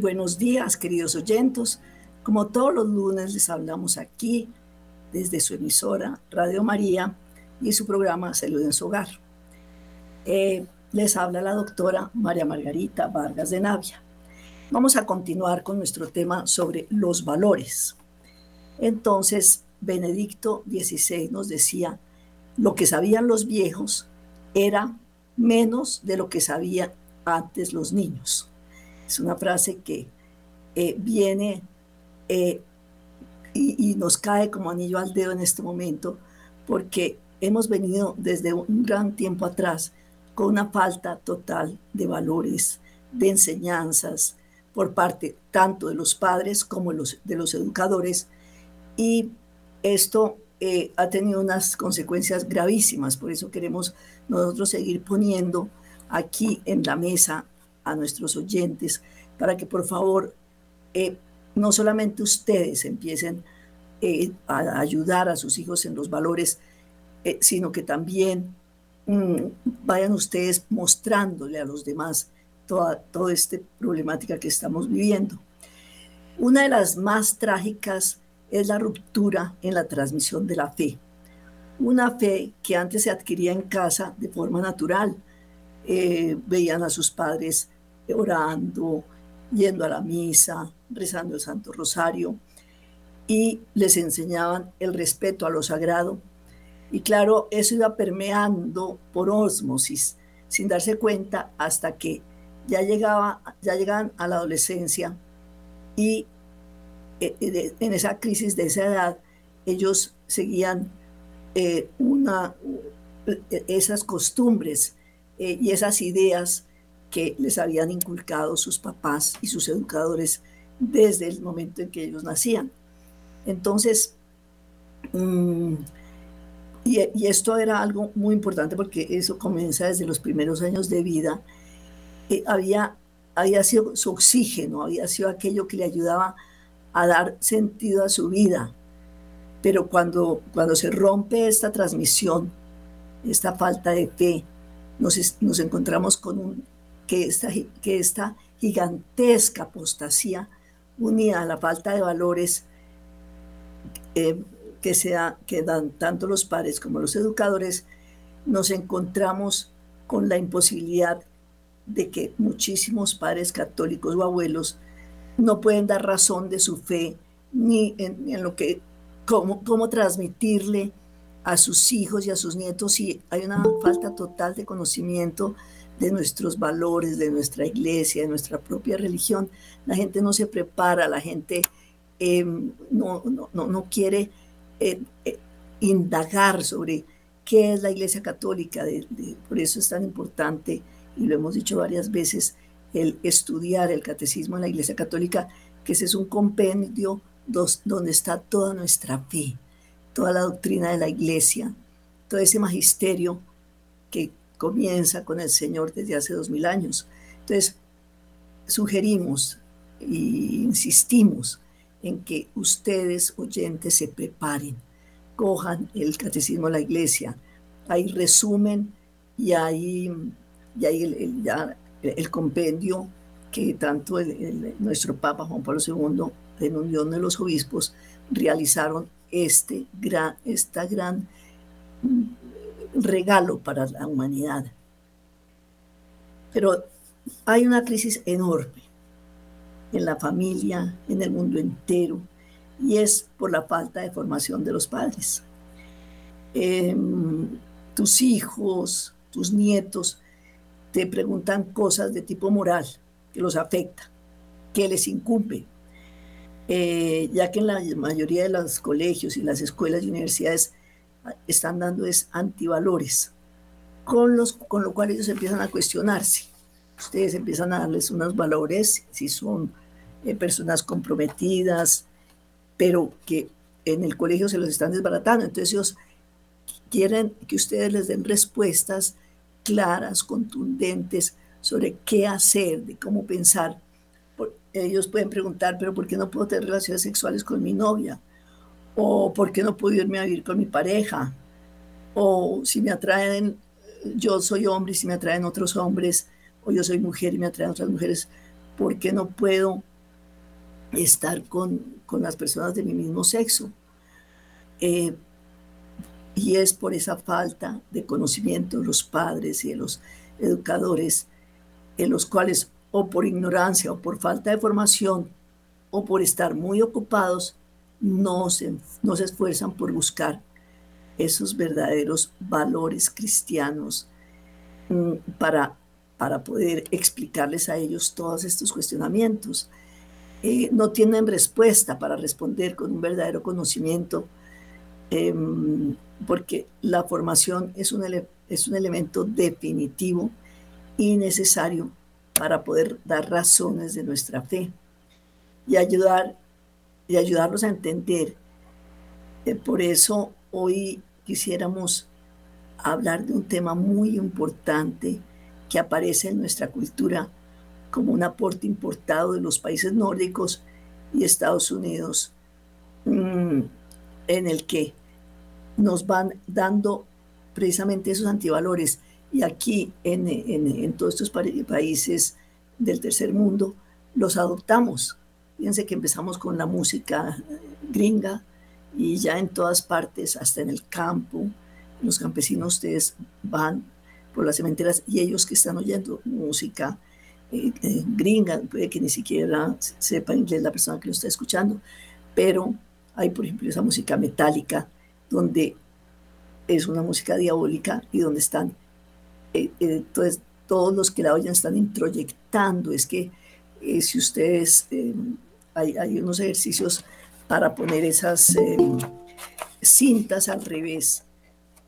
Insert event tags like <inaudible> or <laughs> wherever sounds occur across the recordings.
Buenos días, queridos oyentes. Como todos los lunes les hablamos aquí desde su emisora Radio María y su programa Salud en su hogar. Eh, les habla la doctora María Margarita Vargas de Navia. Vamos a continuar con nuestro tema sobre los valores. Entonces, Benedicto XVI nos decía, lo que sabían los viejos era menos de lo que sabían antes los niños. Es una frase que eh, viene eh, y, nos cae como anillo al dedo en este momento, porque hemos venido desde un gran tiempo atrás con una falta total de valores, de enseñanzas por parte tanto de los padres como de los educadores. Y esto eh, ha tenido unas consecuencias gravísimas, por eso queremos nosotros seguir poniendo aquí en la mesa a nuestros oyentes para que por favor eh, no solamente ustedes empiecen eh, a ayudar a sus hijos en los valores, eh, sino que también mm, vayan ustedes mostrándole a los demás toda, toda esta problemática que estamos viviendo. Una de las más trágicas es la ruptura en la transmisión de la fe. Una fe que antes se adquiría en casa de forma natural. veían a sus padres orando, yendo a la misa, rezando el Santo Rosario, y les enseñaban el respeto a lo sagrado. Y claro, eso iba permeando por ósmosis, sin darse cuenta hasta que ya, llegaba, ya llegaban a la adolescencia y eh, eh, en esa crisis de esa edad, ellos seguían eh, una, esas costumbres y esas ideas que les habían inculcado sus papás y sus educadores desde el momento en que ellos nacían. Entonces, mm, y, esto era algo muy importante porque eso comienza desde los primeros años de vida. Eh, había, había sido su oxígeno, había sido aquello que le ayudaba a dar sentido a su vida. Pero cuando, cuando se rompe esta transmisión, esta falta de fe, nos, nos encontramos con un que esta, que esta gigantesca apostasía unida a la falta de valores eh, que, sea, que dan tanto los padres como los educadores, nos encontramos con la imposibilidad de que muchísimos padres católicos o abuelos no pueden dar razón de su fe ni en, lo que, cómo, cómo transmitirle a sus hijos y a sus nietos. Si hay una falta total de conocimiento de nuestros valores, de nuestra iglesia, de nuestra propia religión. La gente no se prepara, la gente em, no, no, no, quiere eh, eh, indagar sobre qué es la iglesia católica. por eso es tan importante, y lo hemos dicho varias veces, el estudiar el catecismo de la iglesia católica, que ese es un compendio donde está toda nuestra fe, toda la doctrina de la iglesia, todo ese magisterio que comienza con el Señor desde hace dos mil años. Entonces, sugerimos e insistimos en que ustedes, oyentes, se preparen, cojan el catecismo de la iglesia. Hay resumen y hay, el, ya, el, compendio que tanto nuestro Papa Juan Pablo II, en unión de los obispos, realizaron este gran, esta gran regalo para la humanidad. Pero hay una crisis enorme en la familia, en el mundo entero, y es por la falta de formación de los padres. Em, tus hijos, tus nietos, te preguntan cosas de tipo moral que los afecta, que les incumbe, eh, ya que en la mayoría de los colegios y las escuelas y universidades están dando es antivalores, con, los, con lo cual ellos empiezan a cuestionarse. Ustedes empiezan a darles unos valores, si son eh, personas comprometidas, pero que en el colegio se los están desbaratando. Entonces ellos quieren que ustedes les den respuestas claras, contundentes sobre qué hacer, de cómo pensar. Ellos pueden preguntar, pero ¿por qué no puedo tener relaciones sexuales con mi novia? O por qué no puedo irme a vivir con mi pareja, o si me atraen, yo soy hombre y si me atraen otros hombres, o yo soy mujer y me atraen otras mujeres, ¿Por qué no puedo estar con, con las personas de mi mismo sexo? Eh, y es por esa falta de conocimiento de los padres y de los educadores, en los cuales o por ignorancia o por falta de formación o por estar muy ocupados, no se, no se esfuerzan por buscar esos verdaderos valores cristianos mm, para, para poder explicarles a ellos todos estos cuestionamientos. Eh, no tienen respuesta para responder con un verdadero conocimiento, em, porque la formación es un, es un elemento definitivo y necesario para poder dar razones de nuestra fe y ayudar y ayudarlos a entender. Eh, por eso hoy quisiéramos hablar de un tema muy importante que aparece en nuestra cultura como un aporte importado de los países nórdicos y Estados Unidos, mm, en el que nos van dando precisamente esos antivalores. Y aquí, en, en todos estos países del tercer mundo, los adoptamos. Fíjense que empezamos con la música gringa y ya en todas partes, hasta en el campo, los campesinos ustedes van por las cementeras y ellos que están oyendo música eh, eh, gringa, puede que ni siquiera sepa inglés la persona que lo está escuchando, pero hay por ejemplo esa música metálica donde es una música diabólica y donde están, eh, entonces todos los que la oyen están introyectando, es que si ustedes hay, unos ejercicios para poner esas em, cintas al revés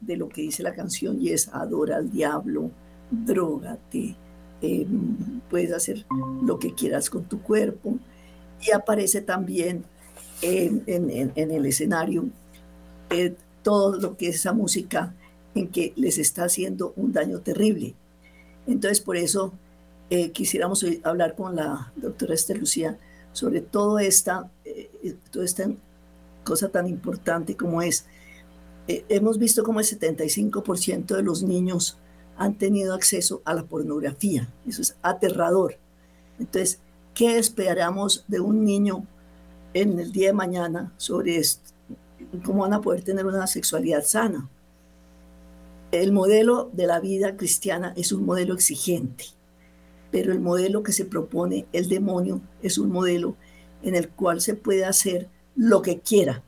de lo que dice la canción y es adora al diablo, drogate, em, puedes hacer lo que quieras con tu cuerpo. Y aparece también en, el escenario eh, todo lo que es esa música en que les está haciendo un daño terrible. Entonces, por eso eh, quisiéramos hablar con la doctora Esther Lucía sobre todo esta, eh, toda esta cosa tan importante como es, eh, hemos visto como el 75% de los niños han tenido acceso a la pornografía. Eso es aterrador. Entonces, ¿qué esperamos de un niño en el día de mañana sobre? ¿Cómo van a poder tener una sexualidad sana? El modelo de la vida cristiana es un modelo exigente pero el modelo que se propone el demonio es un modelo en el cual se puede hacer lo que quiera,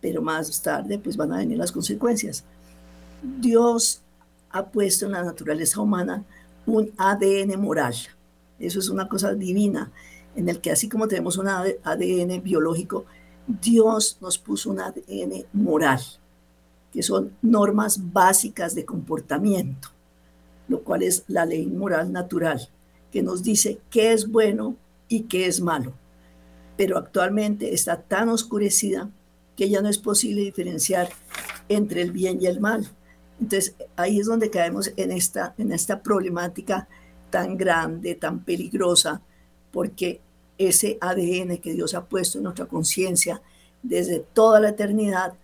pero más tarde pues van a venir las consecuencias. Dios ha puesto en la naturaleza humana un ADN moral. Eso es una cosa divina, en el que así como tenemos un ADN biológico, Dios nos puso un ADN moral, que son normas básicas de comportamiento, lo cual es la ley moral natural que nos dice qué es bueno y qué es malo. Pero actualmente está tan oscurecida que ya no es posible diferenciar entre el bien y el mal. Entonces ahí es donde caemos en esta, en esta problemática tan grande, tan peligrosa, porque ese ADN que Dios ha puesto en nuestra conciencia desde toda la eternidad,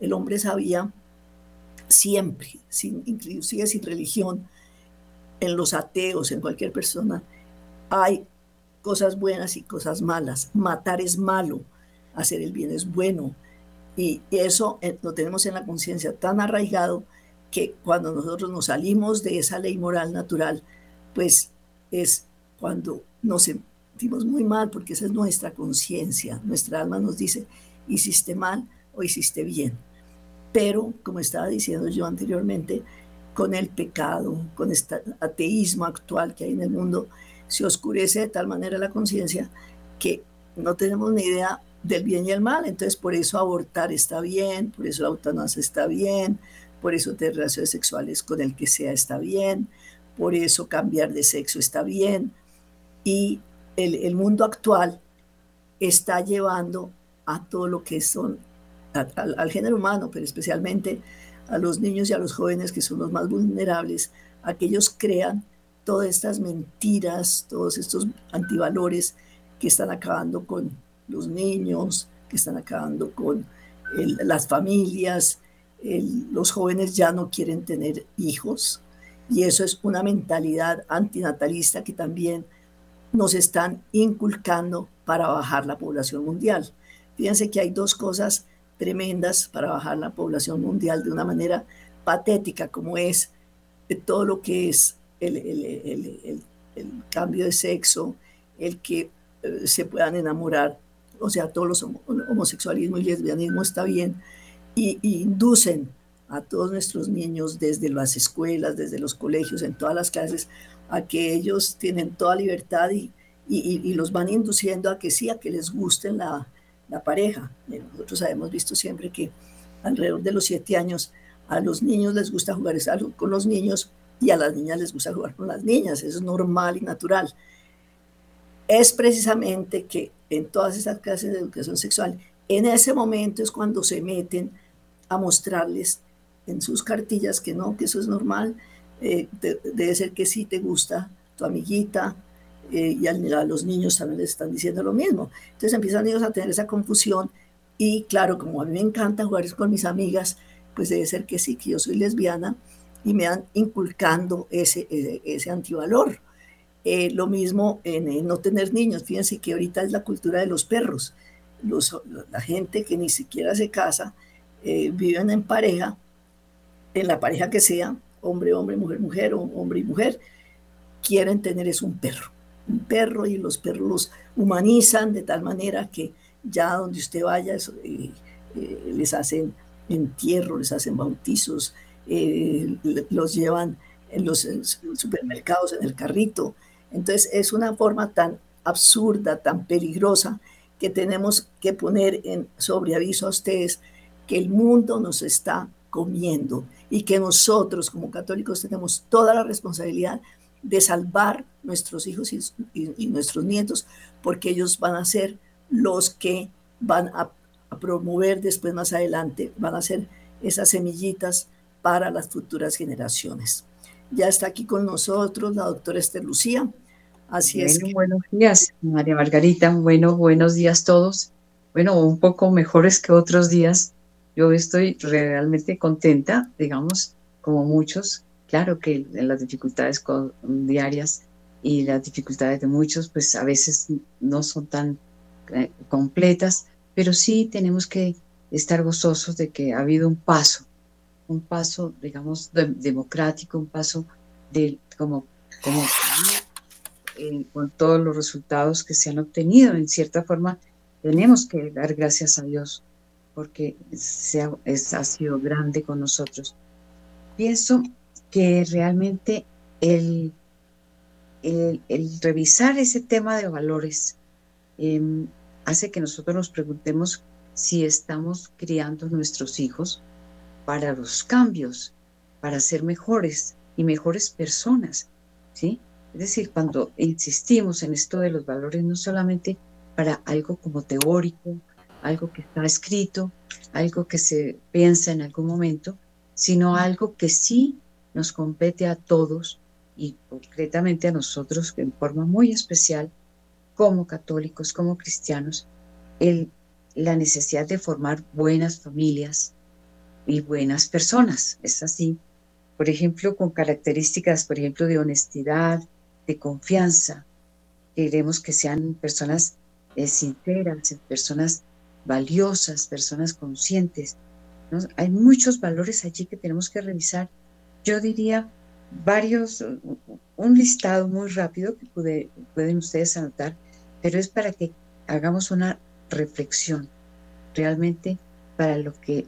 el hombre sabía siempre, sin, inclusive sin religión, en los ateos, en cualquier persona, hay cosas buenas y cosas malas. Matar es malo, hacer el bien es bueno. Y eso eh, lo tenemos en la conciencia tan arraigado que cuando nosotros nos salimos de esa ley moral natural, pues es cuando nos sentimos muy mal, porque esa es nuestra conciencia. Nuestra alma nos dice, hiciste mal o hiciste bien. Pero, como estaba diciendo yo anteriormente, con el pecado, con este ateísmo actual que hay en el mundo, se oscurece de tal manera la conciencia que no tenemos ni idea del bien y el mal. Entonces, por eso abortar está bien, por eso la eutanasia está bien, por eso tener relaciones sexuales con el que sea está bien, por eso cambiar de sexo está bien. Y el, mundo actual está llevando a todo lo que son, al género humano, pero especialmente a los niños y a los jóvenes que son los más vulnerables, a que ellos crean todas estas mentiras, todos estos antivalores que están acabando con los niños, que están acabando con las familias. los jóvenes ya no quieren tener hijos y eso es una mentalidad antinatalista que también nos están inculcando para bajar la población mundial. Fíjense que hay dos cosas tremendas para bajar la población mundial de una manera patética, como es todo lo que es el, el, el, cambio de sexo, el que eh, se puedan enamorar, o sea, todos los homosexualismo y lesbianismo está bien, y, inducen a todos nuestros niños desde las escuelas, desde los colegios, en todas las clases, a que ellos tienen toda libertad y, y, los van induciendo a que sí, a que les gusten la, la pareja. Eh, nosotros hemos visto siempre que alrededor de los siete años a los niños les gusta jugar con los niños y a las niñas les gusta jugar con las niñas. Es normal y natural. Es precisamente que en todas esas clases de educación sexual, en ese momento es cuando se meten a mostrarles en sus cartillas que no, que eso es normal, eh, debe ser que sí te gusta tu amiguita, eh, y a, los niños también les están diciendo lo mismo. Entonces empiezan ellos a tener esa confusión y claro, como a mí me encanta jugar con mis amigas, pues debe ser que sí, que yo soy lesbiana y me han inculcando ese, ese, antivalor. Eh, lo mismo en, no tener niños. Fíjense que ahorita es la cultura de los perros. La gente que ni siquiera se casa, eh, viven en pareja, en la pareja que sea, hombre, hombre, mujer, mujer, hombre y mujer, quieren tener es un perro un perro y los perros los humanizan de tal manera que ya donde usted vaya eh, eh, les hacen entierro, les hacen bautizos, eh, los llevan en los supermercados en el carrito. Entonces es una forma tan absurda, tan peligrosa, que tenemos que poner en sobreaviso a ustedes que el mundo nos está comiendo y que nosotros como católicos tenemos toda la responsabilidad de salvar nuestros hijos y, nuestros nietos, porque ellos van a ser los que van a, promover después más adelante, van a ser esas semillitas para las futuras generaciones. Ya está aquí con nosotros la doctora Esther Lucía. Así es. Buenos días, María Margarita. Bueno, buenos días todos. Bueno, un poco mejores que otros días. Yo estoy realmente contenta, digamos, como muchos, Claro que las dificultades diarias y las dificultades de muchos, pues a veces no son tan eh, completas, pero sí tenemos que estar gozosos de que ha habido un paso, un paso, digamos, democrático, un paso de como, eh, con todos los resultados que se han obtenido. En cierta forma, tenemos que dar gracias a Dios porque se ha, ha sido grande con nosotros. Pienso que realmente el, el, revisar ese tema de valores em, hace que nosotros nos preguntemos si estamos criando nuestros hijos para los cambios, para ser mejores y mejores personas, ¿sí? Es decir, cuando insistimos en esto de los valores, no solamente para algo como teórico, algo que está escrito, algo que se piensa en algún momento, sino algo que sí nos compete a todos y concretamente a nosotros en forma muy especial como católicos, como cristianos, la necesidad de formar buenas familias y buenas personas. Es así, por ejemplo, con características, por ejemplo, de honestidad, de confianza. Queremos que sean personas eh, sinceras, personas valiosas, personas conscientes. Hay muchos valores allí que tenemos que revisar yo diría varios, un listado muy rápido que pueden ustedes anotar, pero es para que hagamos una reflexión realmente para lo que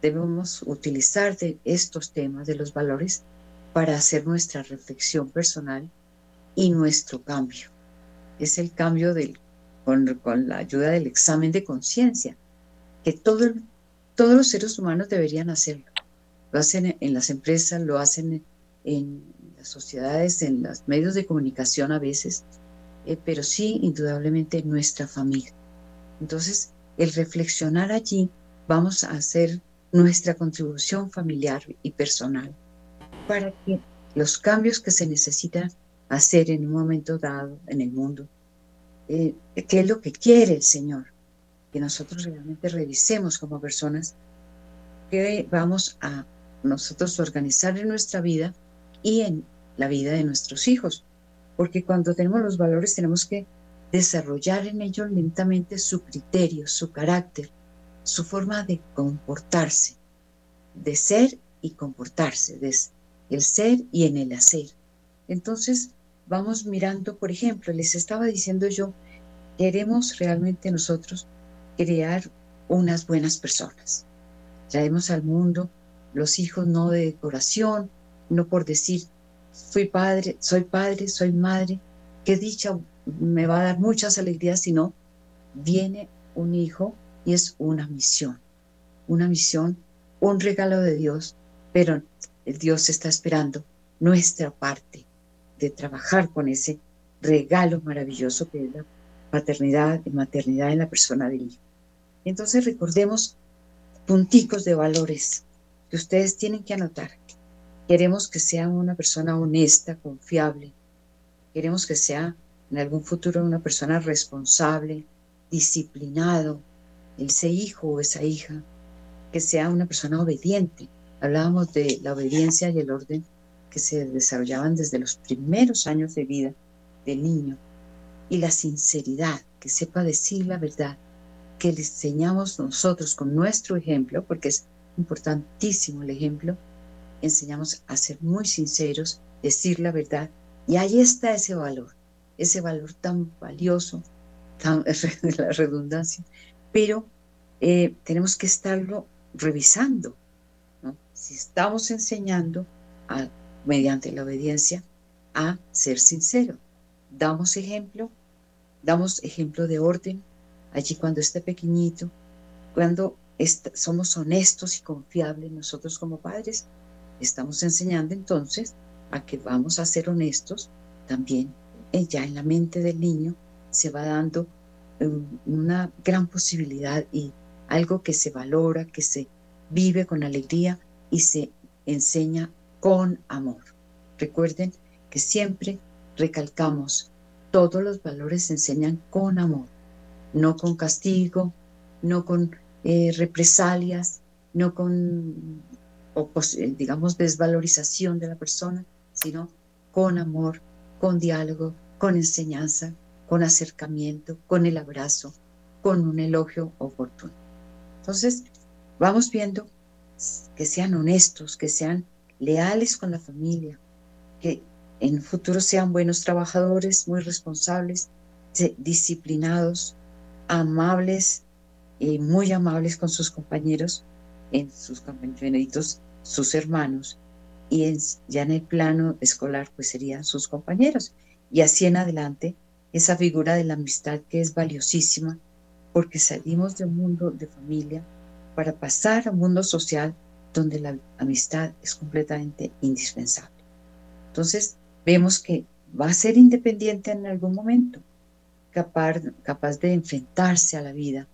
debemos utilizar de estos temas, de los valores, para hacer nuestra reflexión personal y nuestro cambio. Es el cambio del, con, la ayuda del examen de conciencia, que todo, todos los seres humanos deberían hacerlo lo hacen en las empresas, lo hacen en las sociedades, en los medios de comunicación a veces, eh, pero sí indudablemente en nuestra familia. Entonces, el reflexionar allí, vamos a hacer nuestra contribución familiar y personal para que los cambios que se necesitan hacer en un momento dado en el mundo, eh, qué es lo que quiere el Señor, que nosotros realmente revisemos como personas que vamos a nosotros organizar en nuestra vida y en la vida de nuestros hijos. porque cuando tenemos los valores tenemos que desarrollar en ellos lentamente su criterio, su carácter, su forma de comportarse, de ser y comportarse, de el ser y en el hacer. Entonces, vamos mirando, por ejemplo, les estaba diciendo yo, queremos realmente nosotros crear unas buenas personas. Traemos al mundo los hijos no de decoración, no por decir, fui padre, soy padre, soy madre, qué dicha, me va a dar muchas alegrías, sino viene un hijo y es una misión, una misión, un regalo de Dios, pero Dios está esperando nuestra parte de trabajar con ese regalo maravilloso que es la paternidad y maternidad en la persona del hijo. Entonces recordemos punticos de valores que ustedes tienen que anotar. Queremos que sea una persona honesta, confiable. Queremos que sea en algún futuro una persona responsable, disciplinado, ese hijo o esa hija, que sea una persona obediente. Hablábamos de la obediencia y el orden que se desarrollaban desde los primeros años de vida del niño. Y la sinceridad, que sepa decir la verdad, que le enseñamos nosotros con nuestro ejemplo, porque es importantísimo el ejemplo, enseñamos a ser muy sinceros, decir la verdad, y ahí está ese valor, ese valor tan valioso, tan, <laughs> la redundancia, pero eh, tenemos que estarlo revisando. Si estamos enseñando mediante la obediencia a ser sincero, damos ejemplo, damos ejemplo de orden. Allí cuando esté pequeñito, cuando somos honestos y confiables nosotros como padres, estamos enseñando entonces a que vamos a ser honestos también eh, ya en la mente del niño se va dando una gran posibilidad y algo que se valora, que se vive con alegría y se enseña con amor. Recuerden que siempre recalcamos, todos los valores se enseñan con amor, no con castigo, no con eh, represalias, no con, eh, digamos, desvalorización de la persona, sino con amor, con diálogo, con enseñanza, con acercamiento, con el abrazo, con un elogio oportuno. Entonces, vamos viendo que sean honestos, que sean leales con la familia, que en futuro sean buenos trabajadores, muy responsables, disciplinados, amables, muy amables con sus compañeros, en sus compañeritos, sus hermanos, y ya en el plano escolar, pues serían sus compañeros. Y así en adelante, esa figura de la amistad que es valiosísima, porque salimos de un mundo de familia para pasar a un mundo social donde la amistad es completamente indispensable. Entonces, vemos que va a ser independiente en algún momento, capaz, capaz de enfrentarse a la vida,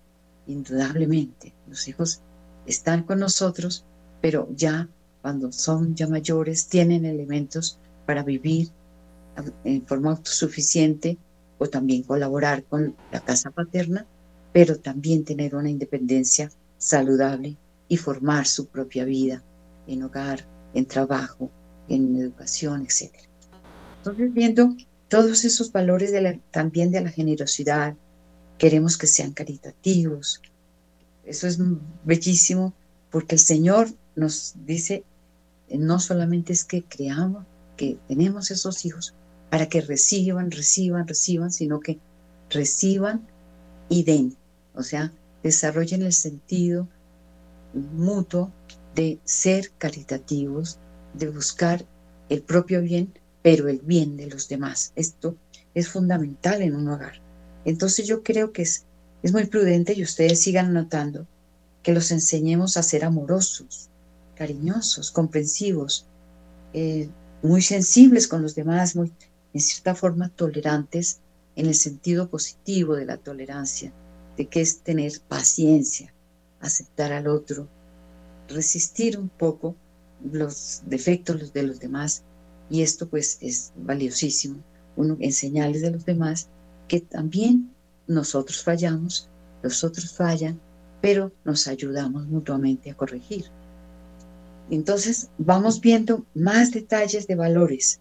indudablemente. Los hijos están con nosotros, pero ya cuando son ya mayores tienen elementos para vivir en forma autosuficiente o también colaborar con la casa paterna, pero también tener una independencia saludable y formar su propia vida en hogar, en trabajo, en educación, etc. Entonces, viendo todos esos valores también de la generosidad, queremos que sean caritativos. Eso es bellísimo porque el Señor nos dice, no solamente es que creamos, que tenemos esos hijos, para que reciban, reciban, reciban, sino que reciban y den. O sea, desarrollen el sentido mutuo de ser caritativos, de buscar el propio bien, pero el bien de los demás. Esto es fundamental en un hogar. Entonces yo creo que es, es muy prudente y ustedes sigan notando que los enseñemos a ser amorosos, cariñosos, comprensivos, eh, muy sensibles con los demás, muy en cierta forma tolerantes en el sentido positivo de la tolerancia, de que es tener paciencia, aceptar al otro, resistir un poco los defectos de los demás. Y esto pues es valiosísimo, uno enseñarles de los demás que también nosotros fallamos, los otros fallan, pero nos ayudamos mutuamente a corregir. Entonces vamos viendo más detalles de valores.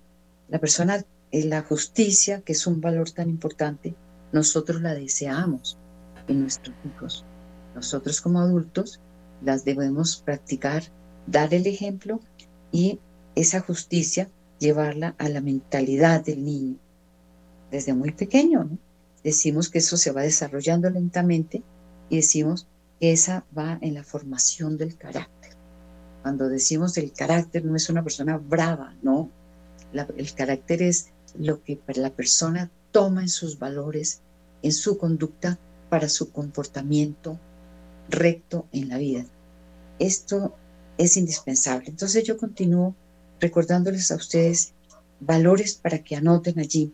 La persona la justicia, que es un valor tan importante, nosotros la deseamos en nuestros hijos. Nosotros como adultos las debemos practicar, dar el ejemplo y esa justicia llevarla a la mentalidad del niño desde muy pequeño. Decimos que eso se va desarrollando lentamente y decimos que esa va en la formación del carácter. Cuando decimos el carácter no es una persona brava, no. el carácter es lo que la persona toma en sus valores, en su conducta para su comportamiento recto en la vida. Esto es indispensable. Entonces yo continúo recordándoles a ustedes valores para que anoten allí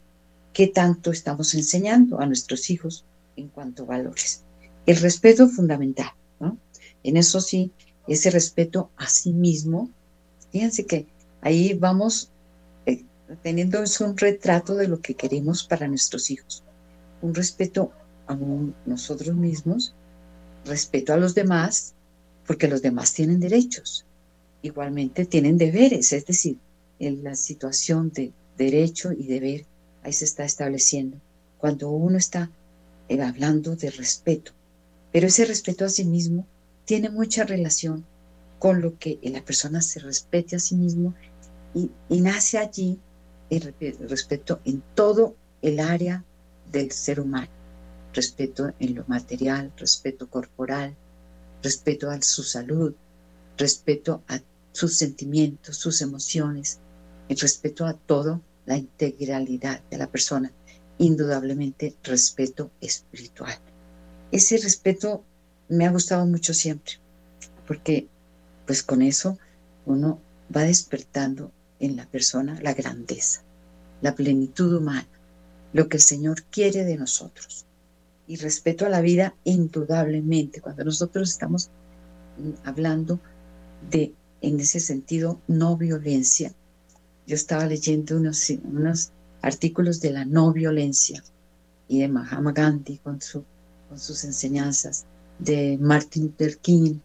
qué tanto estamos enseñando a nuestros hijos en cuanto a valores. El respeto fundamental, ¿no? En eso sí, ese respeto a sí mismo, fíjense que ahí vamos eh, teniendo un retrato de lo que queremos para nuestros hijos. Un respeto a nosotros mismos, respeto a los demás, porque los demás tienen derechos, igualmente tienen deberes, es decir, en la situación de derecho y deber, ahí se está estableciendo. Cuando uno está eh, hablando de respeto, pero ese respeto a sí mismo tiene mucha relación con lo que la persona se respete a sí mismo y, nace allí el respeto en todo el área del ser humano. Respeto en lo material, respeto corporal, respeto a su salud, respeto a sus sentimientos, sus emociones, el respeto a todo, la integralidad de la persona, indudablemente respeto espiritual. Ese respeto me ha gustado mucho siempre, porque pues con eso uno va despertando en la persona la grandeza, la plenitud humana, lo que el Señor quiere de nosotros. Y respeto a la vida, indudablemente, cuando nosotros estamos mm, hablando de en ese sentido no violencia. Yo estaba leyendo unos, unos artículos de la no violencia y de Mahatma Gandhi con, su, con sus enseñanzas, de Martin Luther King.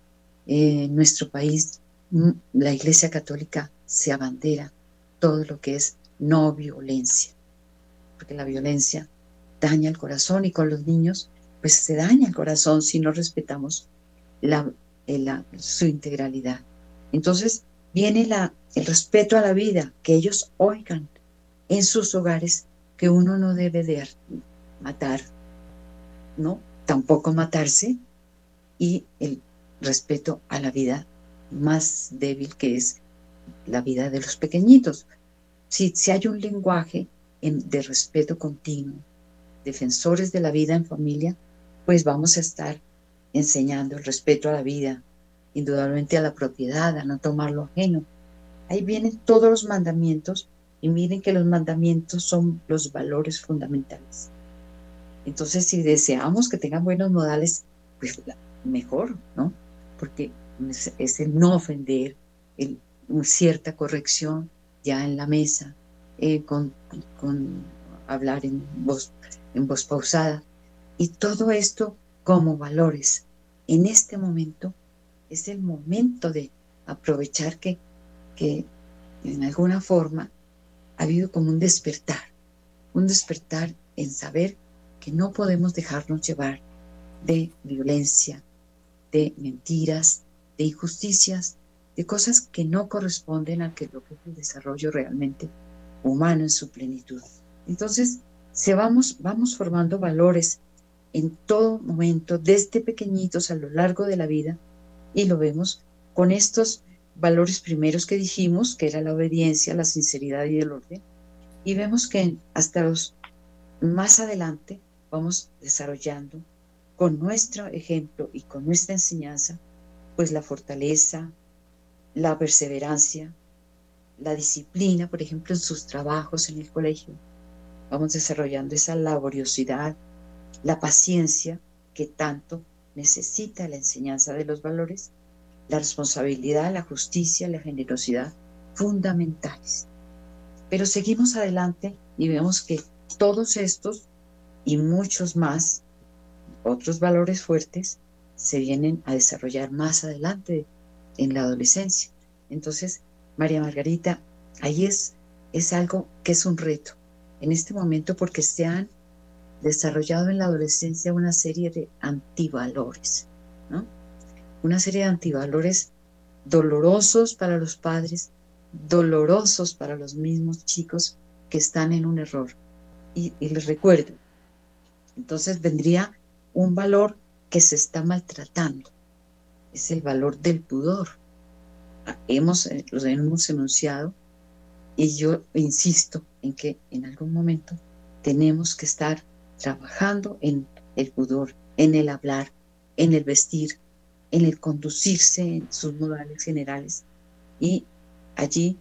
en nuestro país, mm, la Iglesia Católica se abandera todo lo que es no violencia, porque la violencia daña el corazón y con los niños, pues se daña el corazón si no respetamos la, la, su integralidad. Entonces viene el respeto a la vida, que ellos oigan en sus hogares que uno no debe de matar, ¿no? Tampoco matarse y el respeto a la vida más débil que es la vida de los pequeñitos. Si, si hay un lenguaje de respeto continuo, defensores de la vida en familia, pues vamos a estar enseñando el respeto a la vida, indudablemente a la propiedad, a no tomar lo ajeno. Ahí vienen todos los mandamientos y miren que los mandamientos son los valores fundamentales. Entonces, si deseamos que tengan buenos modales, pues mejor, ¿no? Porque es, el no ofender, el, cierta corrección ya en la mesa, eh, con, hablar en voz pausada. Y todo esto como valores. En este momento es el momento de aprovechar que, que en alguna forma ha habido como un despertar, un despertar en saber que no podemos dejarnos llevar de violencia, de mentiras, de injusticias, de cosas que no corresponden a que lo que es el desarrollo realmente humano en su plenitud. Entonces, se vamos, vamos formando valores en todo momento, desde pequeñitos a lo largo de la vida, y lo vemos con estos valores primeros que dijimos, que era la obediencia, la sinceridad y el orden. Y vemos que hasta los más adelante vamos desarrollando con nuestro ejemplo y con nuestra enseñanza, pues la fortaleza, la perseverancia, la disciplina, por ejemplo, en sus trabajos en el colegio. Vamos desarrollando esa laboriosidad, la paciencia que tanto necesita la enseñanza de los valores, la responsabilidad, la justicia, la generosidad, fundamentales. Pero seguimos adelante y vemos que todos estos y muchos más, otros valores fuertes, se vienen a desarrollar más adelante en la adolescencia. Entonces, María Margarita, ahí es, es algo que es un reto. en este momento porque se han desarrollado en la adolescencia una serie de antivalores, ¿no? Una serie de antivalores dolorosos para los padres, dolorosos para los mismos chicos que están en un error. Y, les recuerdo, entonces vendría un valor que se está maltratando, es el valor del pudor. Hemos, eh, los hemos enunciado y yo insisto en que en algún momento tenemos que estar trabajando en el pudor, en el hablar, en el vestir, en el conducirse en sus modales generales. Y allí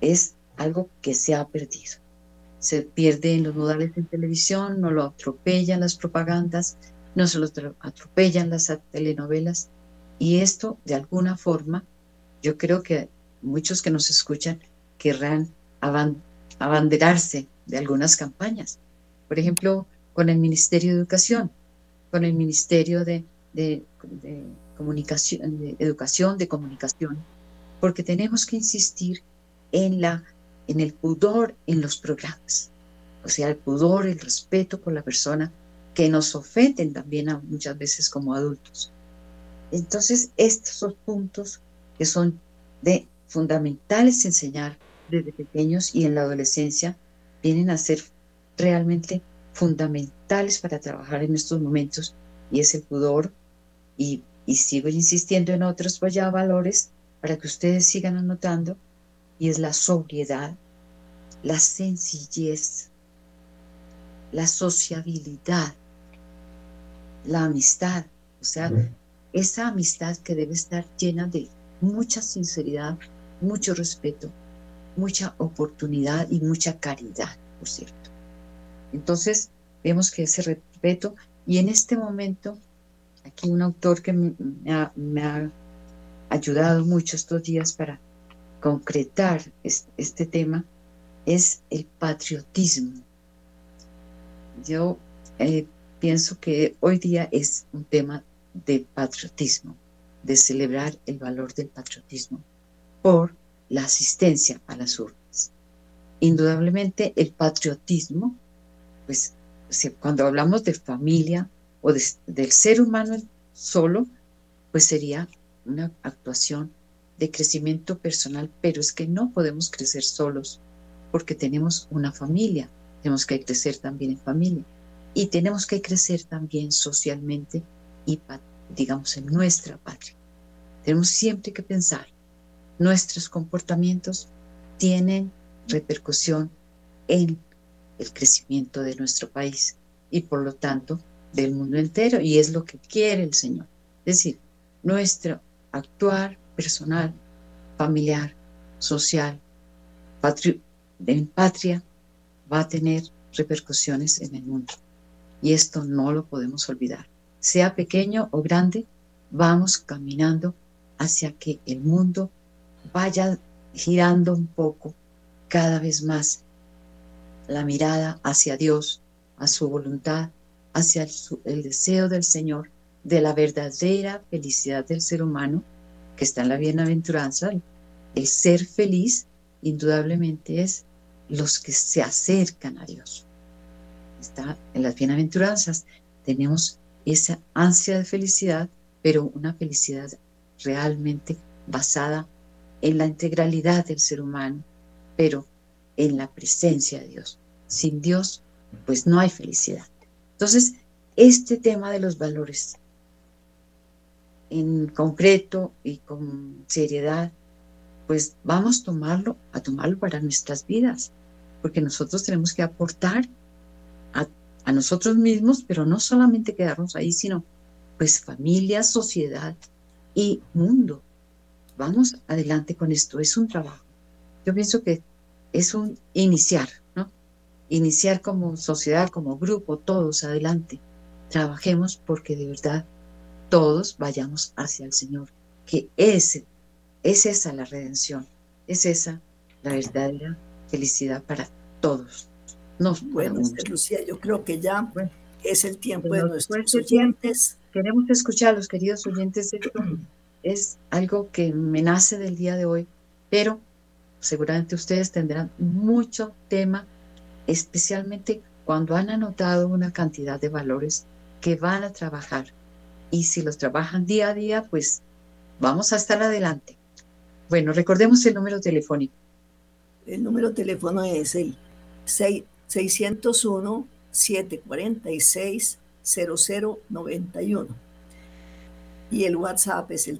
es algo que se ha perdido. Se pierde en los modales en televisión, no lo atropellan las propagandas, no se lo atropellan las telenovelas. Y esto, de alguna forma, yo creo que muchos que nos escuchan querrán abanderarse de algunas campañas. Por ejemplo, con el Ministerio de Educación, con el Ministerio de, comunicación, de educación, de comunicación, porque tenemos que insistir en, la, en el pudor en los programas, o sea, el pudor, el respeto por la persona que nos ofenden también muchas veces como adultos. Entonces, estos son puntos que son de fundamentales enseñar desde pequeños y en la adolescencia vienen a ser realmente fundamentales para trabajar en estos momentos y es el pudor y, sigo insistiendo en otros pues ya valores para que ustedes sigan anotando y es la sobriedad, la sencillez, la sociabilidad, la amistad, o sea, esa amistad que debe estar llena de mucha sinceridad, mucho respeto, mucha oportunidad y mucha caridad, por cierto. Entonces, vemos que ese respeto, y en este momento, aquí un autor que me ha, ayudado mucho estos días para concretar este, tema, es el patriotismo. Yo eh, pienso que hoy día es un tema de patriotismo, de celebrar el valor del patriotismo por la asistencia a las urnas. Indudablemente el patriotismo pues cuando hablamos de familia o del ser humano solo, pues sería una actuación de crecimiento personal, pero es que no podemos crecer solos porque tenemos una familia, tenemos que crecer también en familia y tenemos que crecer también socialmente y digamos en nuestra patria. Tenemos siempre que pensar, nuestros comportamientos tienen repercusión en el crecimiento de nuestro país y por lo tanto del mundo entero y es lo que quiere el Señor. Es decir, nuestro actuar personal, familiar, social, en patria va a tener repercusiones en el mundo. Y esto no lo podemos olvidar. Sea pequeño o grande, vamos caminando hacia que el mundo vaya girando un poco cada vez más la mirada hacia Dios, a su voluntad, hacia el, deseo del Señor, de la verdadera felicidad del ser humano, que está en la bienaventuranza, el ser feliz, indudablemente es los que se acercan a Dios. Está en las bienaventuranzas, tenemos esa ansia de felicidad, pero una felicidad realmente basada en la integralidad del ser humano, pero en la presencia de Dios. Sin Dios, pues no hay felicidad. Entonces, este tema de los valores, en concreto y con seriedad, pues vamos a tomarlo, a tomarlo para nuestras vidas, porque nosotros tenemos que aportar a, a nosotros mismos, pero no solamente quedarnos ahí, sino pues familia, sociedad y mundo. Vamos adelante con esto, es un trabajo. Yo pienso que es un iniciar, ¿no? Iniciar como sociedad, como grupo, todos adelante. Trabajemos porque de verdad todos vayamos hacia el Señor, que ese, es esa la redención, es esa la verdadera felicidad para todos. No, bueno, Lucía, yo creo que ya es el tiempo de nuestros oyentes. Queremos escuchar a los queridos oyentes. Esto <clears throat> es algo que me nace del día de hoy, pero seguramente ustedes tendrán mucho tema especialmente cuando han anotado una cantidad de valores que van a trabajar. Y si los trabajan día a día, pues vamos a estar adelante. Bueno, recordemos el número telefónico. El número de teléfono es el 601-746-0091. Y el WhatsApp es el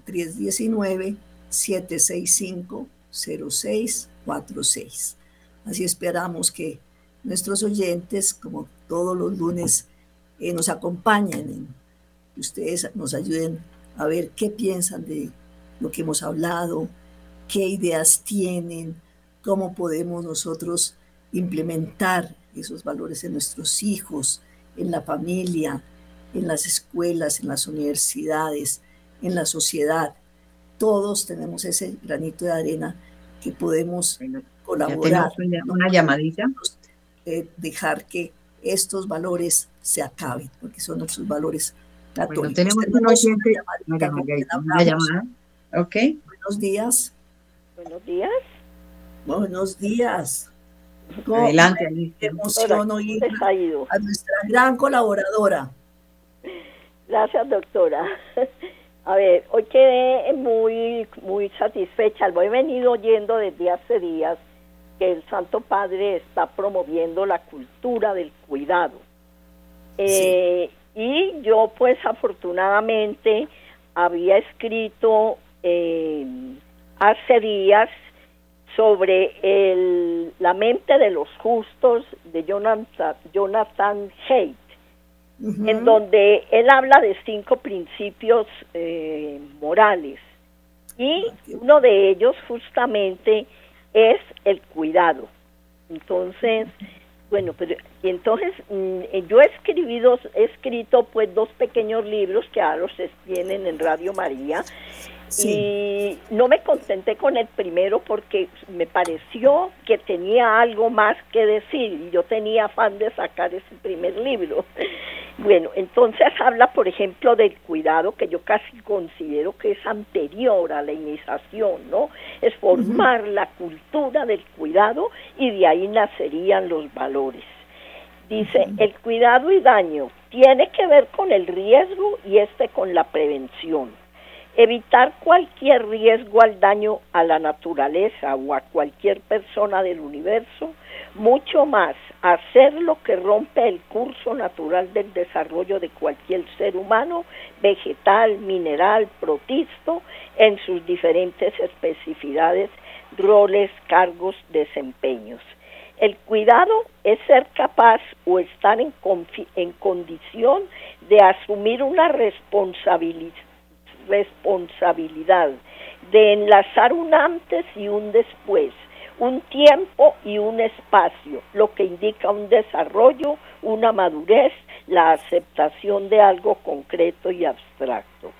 319-765-0646. Así esperamos que nuestros oyentes, como todos los lunes, eh, nos acompañen, que ustedes nos ayuden a ver qué piensan de lo que hemos hablado, qué ideas tienen, cómo podemos nosotros implementar esos valores en nuestros hijos, en la familia, en las escuelas, en las universidades, en la sociedad. Todos tenemos ese granito de arena que podemos colaborar. Una, llamadita. Eh, dejar que estos valores se acaben, porque son nuestros valores católicos. tenemos, una, llamada. Ok. Buenos días. Buenos días. Buenos días. Adelante, Qué emoción oír a nuestra gran colaboradora. Gracias, doctora. A ver, hoy quedé muy, muy satisfecha. Lo he venido oyendo desde hace días que el Santo Padre está promoviendo la cultura del cuidado. Eh, y yo, pues, afortunadamente, había escrito eh, hace días sobre el, la mente de los justos de Jonathan, Jonathan Haidt, en donde él habla de cinco principios eh, morales. Y uno de ellos justamente es el cuidado. Entonces, bueno, pero entonces mm, yo he escribido, he escrito pues dos pequeños libros que ahora los tienen en Radio María y no me contenté con el primero porque me pareció que tenía algo más que decir y yo tenía afán de sacar ese primer libro. <laughs> Bueno, entonces habla, por ejemplo, del cuidado que yo casi considero que es anterior a la iniciación, ¿no? Es formar la cultura del cuidado y de ahí nacerían los valores. Dice, el cuidado y daño tiene que ver con el riesgo y este con la prevención evitar cualquier riesgo al daño a la naturaleza o a cualquier persona del universo, mucho más hacer lo que rompe el curso natural del desarrollo de cualquier ser humano, vegetal, mineral, protisto, en sus diferentes especificidades, roles, cargos, desempeños. El cuidado es ser capaz o estar en, en condición de asumir una responsabilidad responsabilidad de enlazar un antes y un después, un tiempo y un espacio, lo que indica un desarrollo, una madurez, la aceptación de algo concreto y abstracto.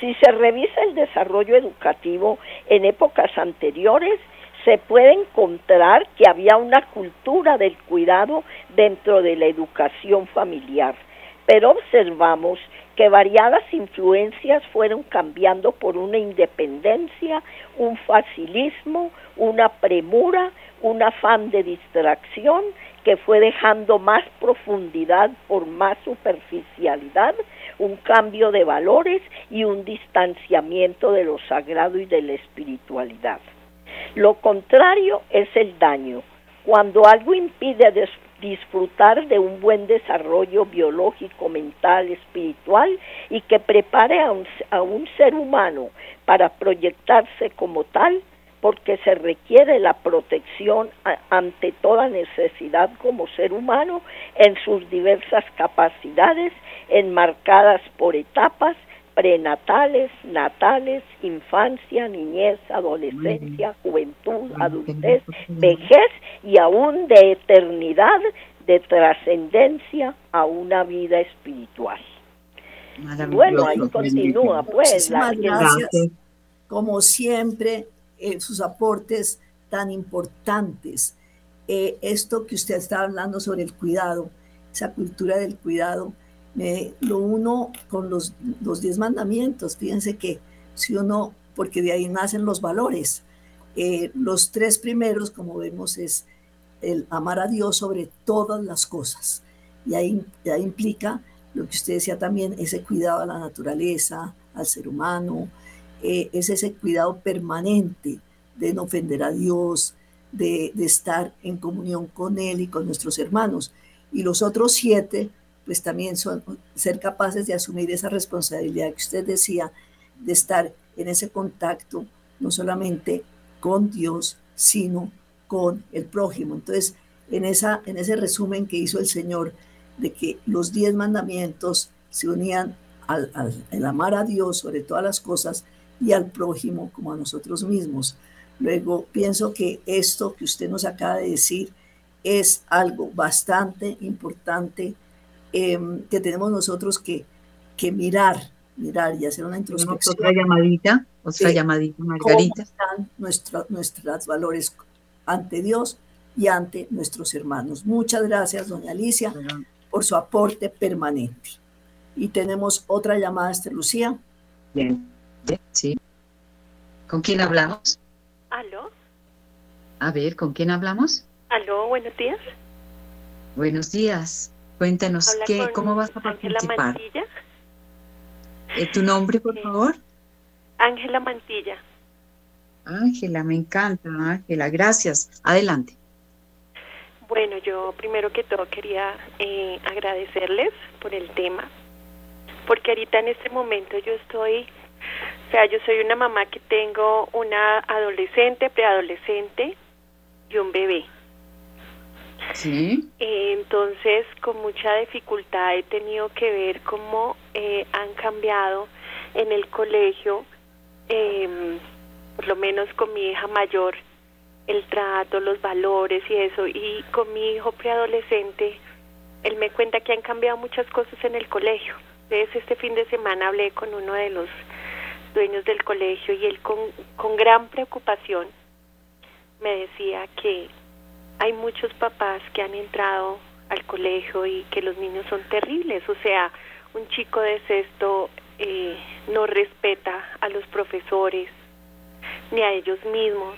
Si se revisa el desarrollo educativo en épocas anteriores, se puede encontrar que había una cultura del cuidado dentro de la educación familiar, pero observamos que variadas influencias fueron cambiando por una independencia, un facilismo, una premura, un afán de distracción que fue dejando más profundidad por más superficialidad, un cambio de valores y un distanciamiento de lo sagrado y de la espiritualidad. Lo contrario es el daño. Cuando algo impide disfrutar de un buen desarrollo biológico, mental, espiritual y que prepare a un, a un ser humano para proyectarse como tal, porque se requiere la protección ante toda necesidad como ser humano en sus diversas capacidades enmarcadas por etapas prenatales, natales, infancia, niñez, adolescencia, juventud, adultez, vejez y aún de eternidad, de trascendencia a una vida espiritual. Bueno, ahí continúa, pues. gracias, como siempre, eh, sus aportes tan importantes. Eh, esto que usted está hablando sobre el cuidado, esa cultura del cuidado, lo uno con los, los diez mandamientos. Fíjense que si uno, porque de ahí nacen los valores. Eh, los tres primeros, como vemos, es el amar a Dios sobre todas las cosas. Y ahí, ahí implica lo que usted decía también, ese cuidado a la naturaleza, al ser humano, eh, es ese cuidado permanente de no ofender a Dios, de, de, estar en comunión con Él y con nuestros hermanos. Y los otros siete, pues también son ser capaces de asumir esa responsabilidad que usted decía, de estar en ese contacto, no solamente con Dios, sino con el prójimo. Entonces, en, esa, en ese resumen que hizo el Señor de que los diez mandamientos se unían al, al, amar a Dios sobre todas las cosas y al prójimo como a nosotros mismos. Luego, pienso que esto que usted nos acaba de decir es algo bastante importante em, que tenemos nosotros que, que mirar, mirar y hacer una introspección. Otra llamadita, otra llamadita, Margarita. ¿Cómo están nuestros valores ante Dios y ante nuestros hermanos? Muchas gracias, doña Alicia, por su aporte permanente. Y tenemos otra llamada, Esther Lucía. Bien, sí. ¿Con quién hablamos? ¿Aló? A ver, ¿con quién hablamos? Aló, buenos días. Buenos días. Cuéntanos, qué, ¿cómo vas a participar? Mantilla. Eh, ¿Tu nombre, por favor? Ángela Mantilla. Ángela, me encanta, Ángela, gracias. Adelante. Bueno, yo primero que todo quería eh, agradecerles por el tema, porque ahorita en este momento yo estoy, o sea, yo soy una mamá que tengo una adolescente, preadolescente y un bebé. Sí. entonces, con mucha dificultad he tenido que ver cómo eh, han cambiado en el colegio, eh, por lo menos con mi hija mayor, el trato, los valores y eso. Y con mi hijo preadolescente, él me cuenta que han cambiado muchas cosas en el colegio. Entonces, este fin de semana hablé con uno de los dueños del colegio y él con, con gran preocupación me decía que hay muchos papás que han entrado al colegio y que los niños son terribles. O sea, un chico de sexto eh, no respeta a los profesores ni a ellos mismos.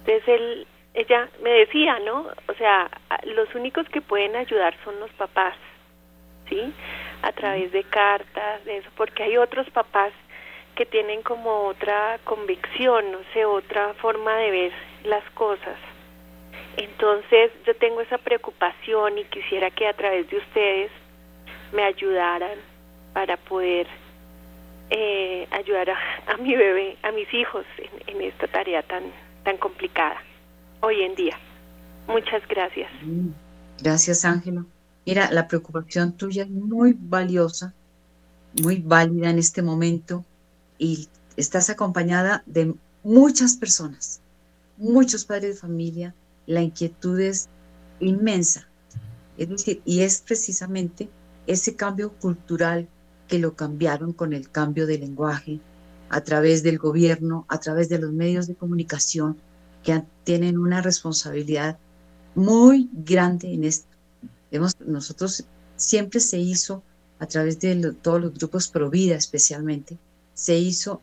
Entonces él, ella me decía, ¿no? O sea, los únicos que pueden ayudar son los papás, ¿sí? A través de cartas, de eso, porque hay otros papás que tienen como otra convicción, no sé, otra forma de ver las cosas. Entonces yo tengo esa preocupación y quisiera que a través de ustedes me ayudaran para poder eh, ayudar a, mi bebé, a mis hijos en, esta tarea tan, tan complicada hoy en día. Muchas gracias. Gracias, Ángela. Mira, la preocupación tuya es muy valiosa, muy válida en este momento y estás acompañada de muchas personas, muchos padres de familia, la inquietud es inmensa. Es decir, y es precisamente ese cambio cultural que lo cambiaron con el cambio de lenguaje a través del gobierno, a través de los medios de comunicación, que tienen una responsabilidad muy grande en esto. Hemos, nosotros siempre se hizo, a través de todos los grupos pro vida especialmente, se hizo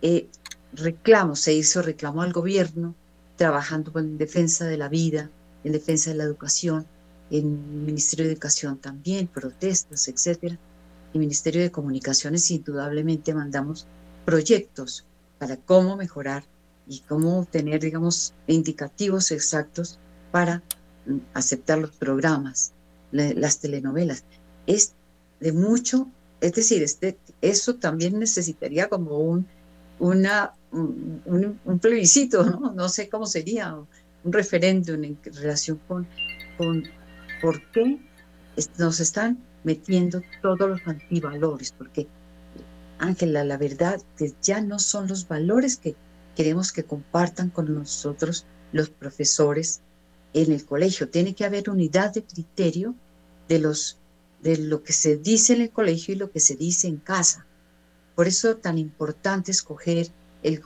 eh, reclamo, se hizo reclamo al gobierno, trabajando en defensa de la vida, en defensa de la educación, en el Ministerio de Educación también, protestas, etcétera. El Ministerio de Comunicaciones indudablemente mandamos proyectos para cómo mejorar y cómo tener, digamos, indicativos exactos para mm, aceptar los programas, las telenovelas. Es de mucho, es decir, este, eso también necesitaría como un, una un, plebiscito, ¿no? sé cómo sería, un referéndum en relación con, con por qué nos están metiendo todos los antivalores, porque Ángela, la verdad que ya no son los valores que queremos que compartan con nosotros los profesores en el colegio. Tiene que haber unidad de criterio de, los, de lo que se dice en el colegio y lo que se dice en casa. Por eso es tan importante escoger el,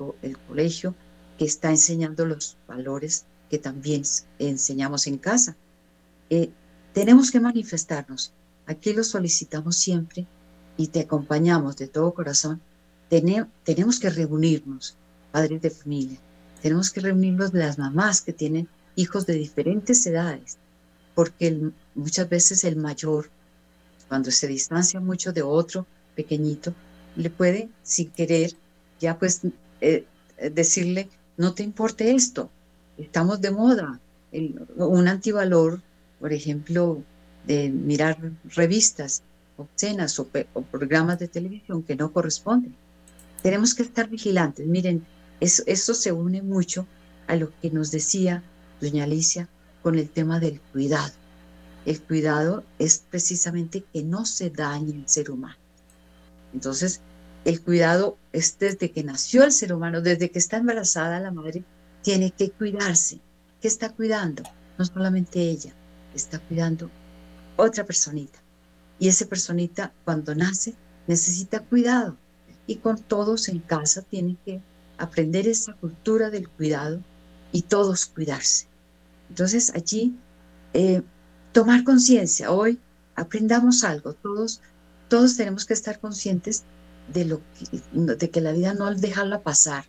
colegio que está enseñando los valores que también enseñamos en casa. Eh, tenemos que manifestarnos. Aquí lo solicitamos siempre y te acompañamos de todo corazón. tenemos que reunirnos, padres de familia. Tenemos que reunirnos las mamás que tienen hijos de diferentes edades, porque muchas veces el mayor, cuando se distancia mucho de otro pequeñito, le puede, sin querer, ya pues eh, decirle, no te importe esto, estamos de moda. un antivalor, por ejemplo, de mirar revistas obscenas o, programas de televisión que no corresponden. Tenemos que estar vigilantes. Miren, eso, eso se une mucho a lo que nos decía doña Alicia con el tema del cuidado. El cuidado es precisamente que no se dañe el ser humano. Entonces, el cuidado es desde que nació el ser humano, desde que está embarazada la madre, tiene que cuidarse. ¿Qué está cuidando? No solamente ella, está cuidando otra personita. Y esa personita cuando nace necesita cuidado. Y con todos en casa tienen que aprender esa cultura del cuidado y todos cuidarse. Entonces allí eh, tomar conciencia. Hoy aprendamos algo. Todos, todos tenemos que estar conscientes de, lo de que la vida no dejarla pasar,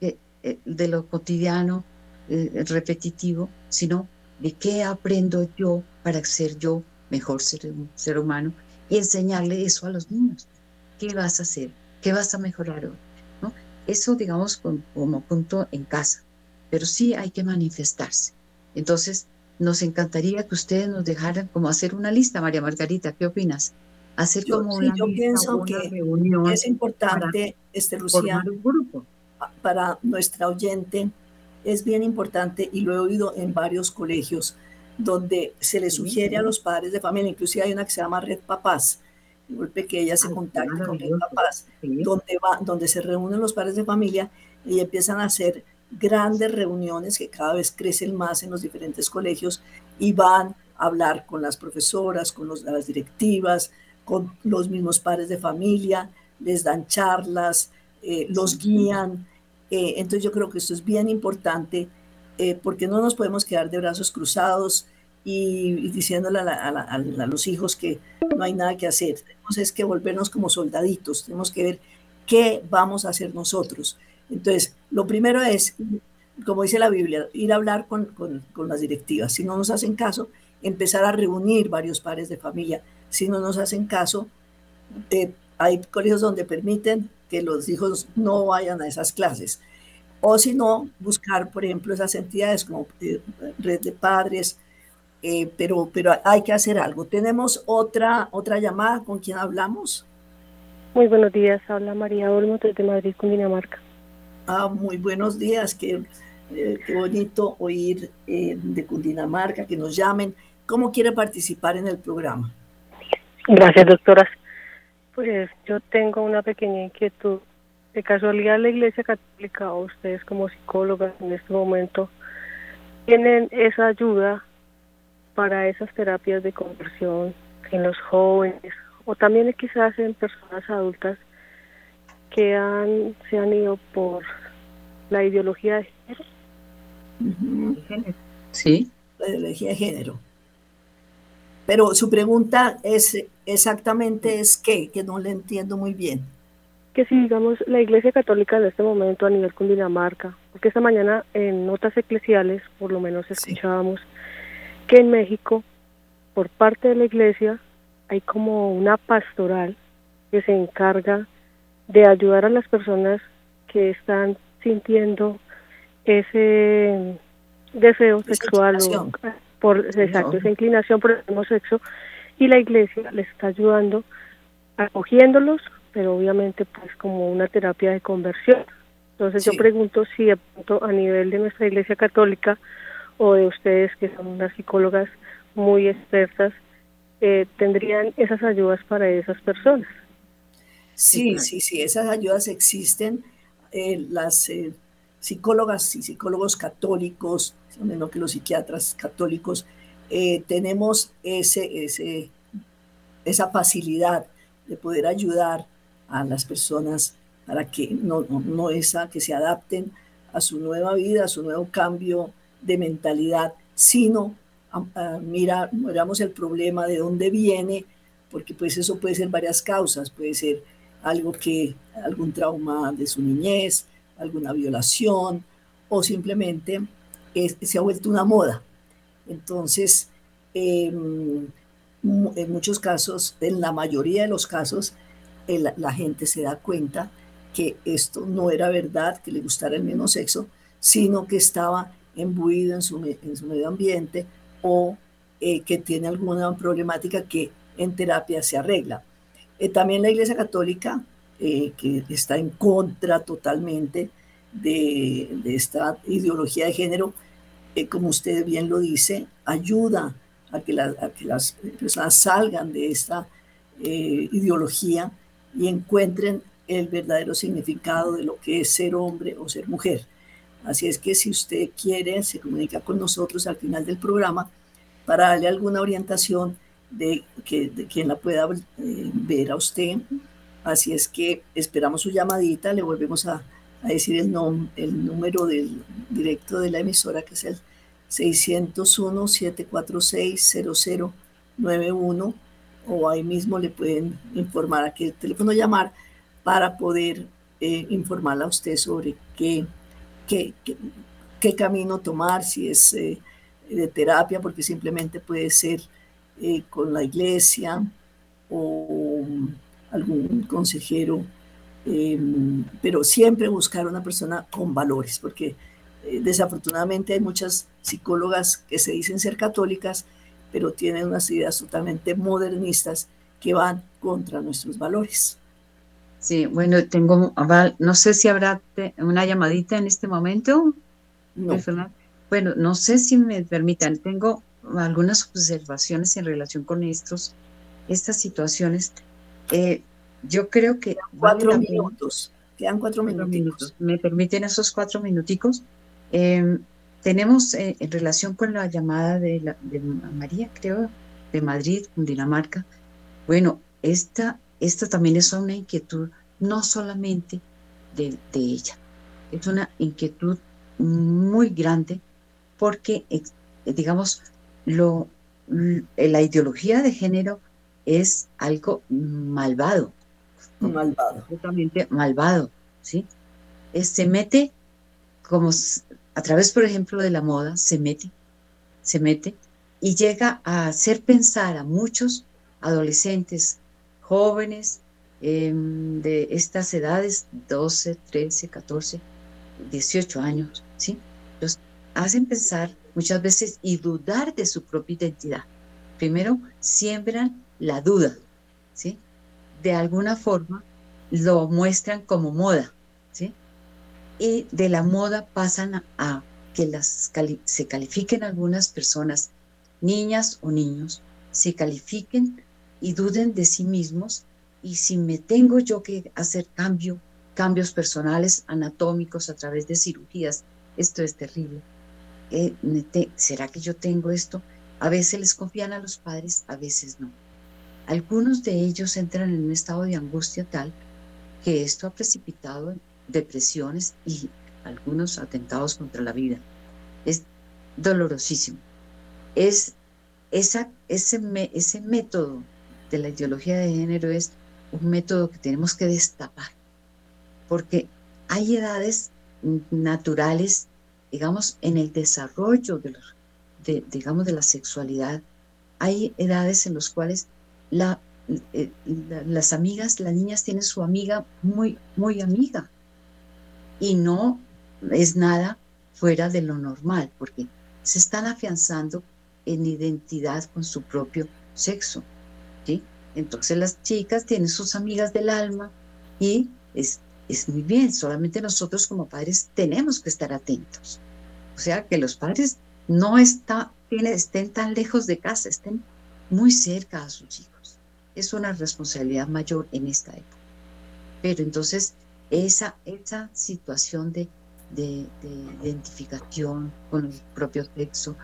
eh, de lo cotidiano, eh, repetitivo, sino de qué aprendo yo para ser yo mejor ser, ser humano y enseñarle eso a los niños. ¿Qué vas a hacer? ¿Qué vas a mejorar hoy? ¿No? Eso, digamos, como punto en casa, pero sí hay que manifestarse. Entonces, nos encantaría que ustedes nos dejaran como hacer una lista, María Margarita, ¿qué opinas? Hacer como una yo pienso que es importante, este, Lucía, un grupo. para nuestra oyente, es bien importante y lo he oído en varios colegios, donde se le sugiere a los padres de familia, inclusive hay una que se llama Red Papás, golpe que ella se contacta con Red Papás, donde, va, donde se reúnen los padres de familia y empiezan a hacer grandes reuniones que cada vez crecen más en los diferentes colegios y van a hablar con las profesoras, con las directivas, con los mismos padres de familia, les dan charlas, eh, los guían. Eh, entonces yo creo que esto es bien importante eh, porque no nos podemos quedar de brazos cruzados y, diciéndole a, los hijos que no hay nada que hacer. Tenemos es que volvernos como soldaditos, tenemos que ver qué vamos a hacer nosotros. Entonces, lo primero es, como dice la Biblia, ir a hablar con, con, las directivas. Si no nos hacen caso, empezar a reunir varios pares de familia. Si no nos hacen caso, eh, hay colegios donde permiten que los hijos no vayan a esas clases o si no, buscar, por ejemplo, esas entidades como eh, Red de Padres, eh, pero, pero hay que hacer algo. ¿Tenemos otra, otra llamada con quien hablamos? Muy buenos días, habla María Olmo desde Madrid, Cundinamarca. Ah, muy buenos días, qué, eh, qué bonito oír de Cundinamarca, que nos llamen. ¿Cómo quiere participar en el programa? Gracias, doctoras. Pues yo tengo una pequeña inquietud de casualidad la Iglesia Católica o ustedes como psicólogas en este momento tienen esa ayuda para esas terapias de conversión en los jóvenes o también quizás en personas adultas que han se han ido por la ideología de género. Sí, la ideología de género. Pero su pregunta es exactamente es qué, que no le entiendo muy bien. Que si digamos la Iglesia Católica en este momento a nivel Cundinamarca, porque esta mañana en notas eclesiales por lo menos escuchábamos que en México por parte de la Iglesia hay como una pastoral que se encarga de ayudar a las personas que están sintiendo ese deseo sexual o por exacto, esa inclinación por el mismo sexo y la iglesia les está ayudando acogiéndolos pero obviamente pues como una terapia de conversión. Entonces yo pregunto si a nivel de nuestra Iglesia Católica o de ustedes que son unas psicólogas muy expertas, eh, tendrían esas ayudas para esas personas. Sí, sí, sí, esas ayudas existen. Eh, las eh, psicólogas y psicólogos católicos, menos que los psiquiatras católicos, tenemos ese, ese, esa facilidad de poder ayudar a las personas para que no, no, esa, que se adapten a su nueva vida, a su nuevo cambio de mentalidad, sino a, mira, miramos el problema de dónde viene, porque pues eso puede ser varias causas, puede ser algo que, algún trauma de su niñez, alguna violación, o simplemente se ha vuelto una moda. Entonces, em, en muchos casos, en la mayoría de los casos, la gente se da cuenta que esto no era verdad, que le gustara el mismo sexo, sino que estaba embuido en su, medio ambiente o eh, que tiene alguna problemática que en terapia se arregla. Eh, también la Iglesia Católica, eh, que está en contra totalmente de, esta ideología de género, como usted bien lo dice, ayuda a que, a que las personas salgan de esta ideología y encuentren el verdadero significado de lo que es ser hombre o ser mujer. Así es que si usted quiere, se comunica con nosotros al final del programa para darle alguna orientación de, que, quien la pueda eh, ver a usted. Así es que esperamos su llamadita, le volvemos a, decir el, número del directo de la emisora, que es el 601-746-0091, o ahí mismo le pueden informar a qué teléfono llamar para poder eh, a usted sobre qué, qué, qué, camino tomar, si es eh, de terapia, porque simplemente puede ser eh, con la iglesia o algún consejero, em, pero siempre buscar una persona con valores, porque desafortunadamente hay muchas psicólogas que se dicen ser católicas, pero tienen unas ideas totalmente modernistas que van contra nuestros valores. Sí, bueno, tengo, no sé si habrá una llamadita en este momento. No. Bueno, no sé si me permitan, tengo algunas observaciones en relación con estos, estas situaciones. Eh, yo creo que... Cuatro minutos, quedan cuatro, minutos. ¿Me permiten esos cuatro minuticos? Em, tenemos eh, en relación con la llamada de, la, de María, creo, de Madrid, Dinamarca. Bueno, esta esta también es una inquietud no solamente de, ella, es una inquietud muy grande porque, digamos, lo, la ideología de género es algo malvado. Malvado. Totalmente malvado, ¿sí? se mete como a través, por ejemplo, de la moda, se mete, se mete y llega a hacer pensar a muchos adolescentes, jóvenes em, de estas edades, 12, 13, 14, 18 años, ¿sí? Los hacen pensar muchas veces y dudar de su propia identidad. Primero, siembran la duda, ¿sí? De alguna forma lo muestran como moda, ¿sí? Y de la moda pasan a, que las se califiquen algunas personas, niñas o niños, se califiquen y duden de sí mismos y si me tengo yo que hacer cambio, cambios personales anatómicos a través de cirugías, esto es terrible. Eh, ¿Será que yo tengo esto? A veces les confían a los padres, a veces no. Algunos de ellos entran en un estado de angustia tal que esto ha precipitado depresiones y algunos atentados contra la vida. Es dolorosísimo. Es esa, ese, ese método de la ideología de género es un método que tenemos que destapar, porque hay edades naturales, digamos, en el desarrollo de, digamos, de la sexualidad, hay edades en las cuales eh, las amigas, las niñas tienen su amiga muy, muy amiga y no es nada fuera de lo normal, porque se están afianzando en identidad con su propio sexo. Entonces las chicas tienen sus amigas del alma y es, es muy bien, solamente nosotros como padres tenemos que estar atentos. O sea, que los padres no está, estén tan lejos de casa, estén muy cerca a sus hijos. Es una responsabilidad mayor en esta época. Pero entonces esa, esa situación de, de, de identificación con el propio sexo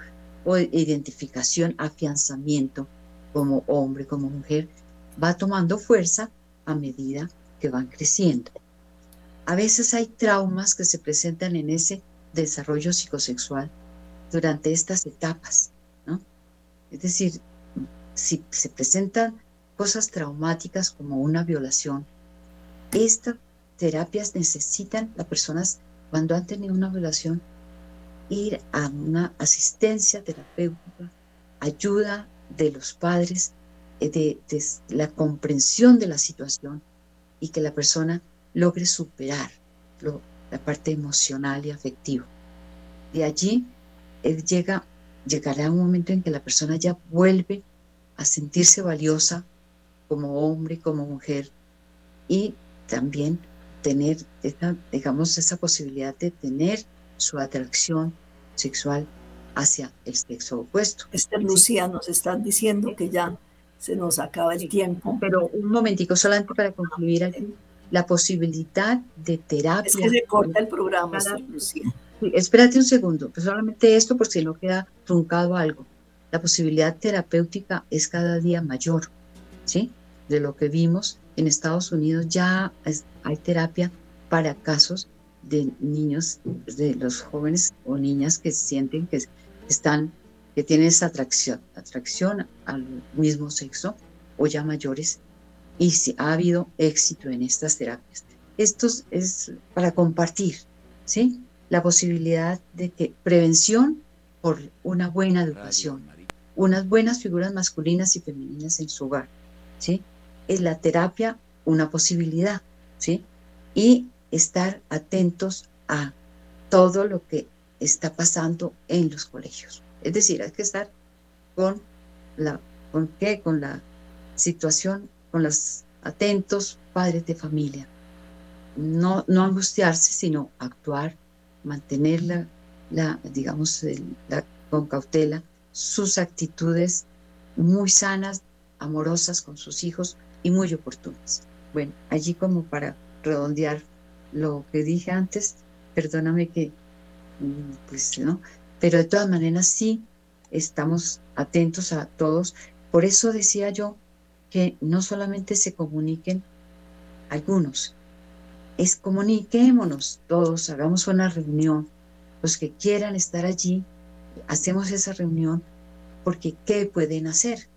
o identificación, afianzamiento, como hombre, como mujer, va tomando fuerza a medida que van creciendo. A veces hay traumas que se presentan en ese desarrollo psicosexual durante estas etapas, ¿no? Es decir, si se presentan cosas traumáticas como una violación, estas terapias necesitan las personas cuando han tenido una violación ir a una asistencia terapéutica, ayuda de los padres, eh, de, la comprensión de la situación y que la persona logre superar la parte emocional y afectiva. De allí él llega, llegará un momento en que la persona ya vuelve a sentirse valiosa como hombre, como mujer y también tener, esa, digamos, esa posibilidad de tener su atracción sexual hacia el sexo opuesto. Este Lucía nos están diciendo que ya se nos acaba el tiempo. Pero un momentico, solamente para concluir aquí, la posibilidad de terapia. Es que se corta el programa, Lucía. espérate un segundo, pues solamente esto por si no queda truncado algo. La posibilidad terapéutica es cada día mayor, ¿sí? De lo que vimos en Estados Unidos ya hay terapia para casos de niños, de los jóvenes o niñas que sienten que están, que tienen esa atracción, atracción al mismo sexo o ya mayores y si ha habido éxito en estas terapias. Esto es para compartir, ¿sí? La posibilidad de que prevención por una buena educación, unas buenas figuras masculinas y femeninas en su hogar, ¿sí? Es la terapia una posibilidad, ¿sí? Y estar atentos a todo lo que está pasando en los colegios. Es decir, hay que estar con la, ¿con qué? Con la situación, con los atentos padres de familia. No, no angustiarse, sino actuar, mantener la, digamos, con cautela sus actitudes muy sanas, amorosas con sus hijos muy oportunas. Bueno, allí como para redondear lo que dije antes, perdóname que, mm, pues, ¿no? Pero de todas maneras sí estamos atentos a todos. Por eso decía yo que no solamente se comuniquen algunos, es comuniquémonos todos, hagamos una reunión. Los que quieran estar allí, hacemos esa reunión porque ¿qué pueden hacer?